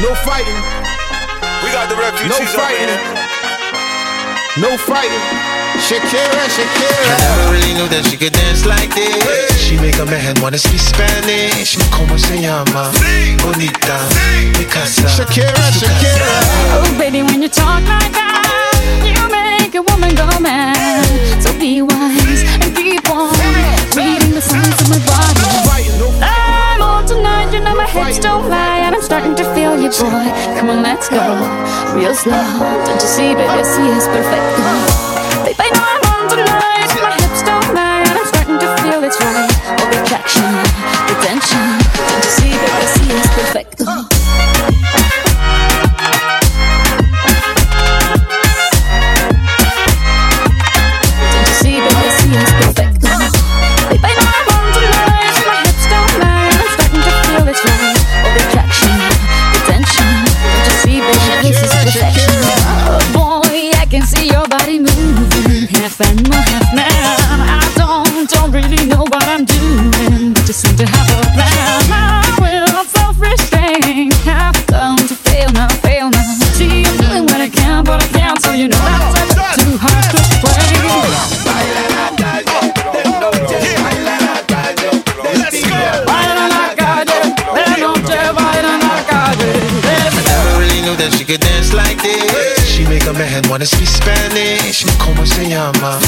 No fighting. We got the refugees. No fighting. No fighting. Shakira, Shakira. I never really knew that she could dance like this. Hey. She make a man wanna speak Spanish. Como se llama? Sí. Bonita. Sí. Mikasa. Shakira, Shakira. Oh, baby, when you talk like boy. Come on, let's go, real slow. Don't you see, baby, see it's perfect. Can see your body moving, half animal, half man. I don't, don't really know what I'm doing, but just seem to have a plan. I will self-restrain, have come to fail now, fail now. See, I'm doing what I can, but I can't, so you know that's too hard to play. Baila la calle, de noche baila la calle. Never really knew that she could dance like this. She make a man wanna speak Spanish. Como se llama?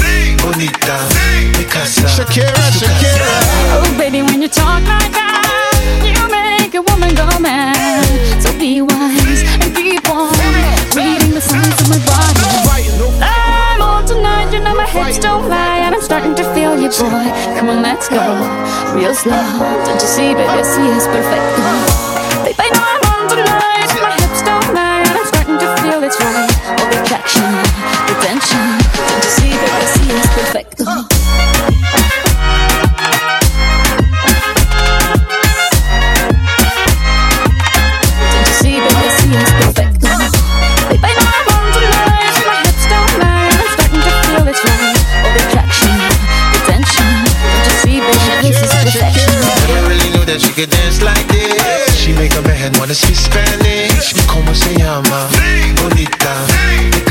Bonita. Picasa. Shakira, Shakira. Oh, baby, when you talk like that, you make a woman go mad. So be wise and keep on reading the signs of my body. I'm on tonight, you know my hips don't lie, and I'm starting to feel you, boy. Come on, let's go, real slow. Don't you see, baby, see it's perfect. She could dance like this. She make a man wanna speak Spanish. Como se llama? Bonita.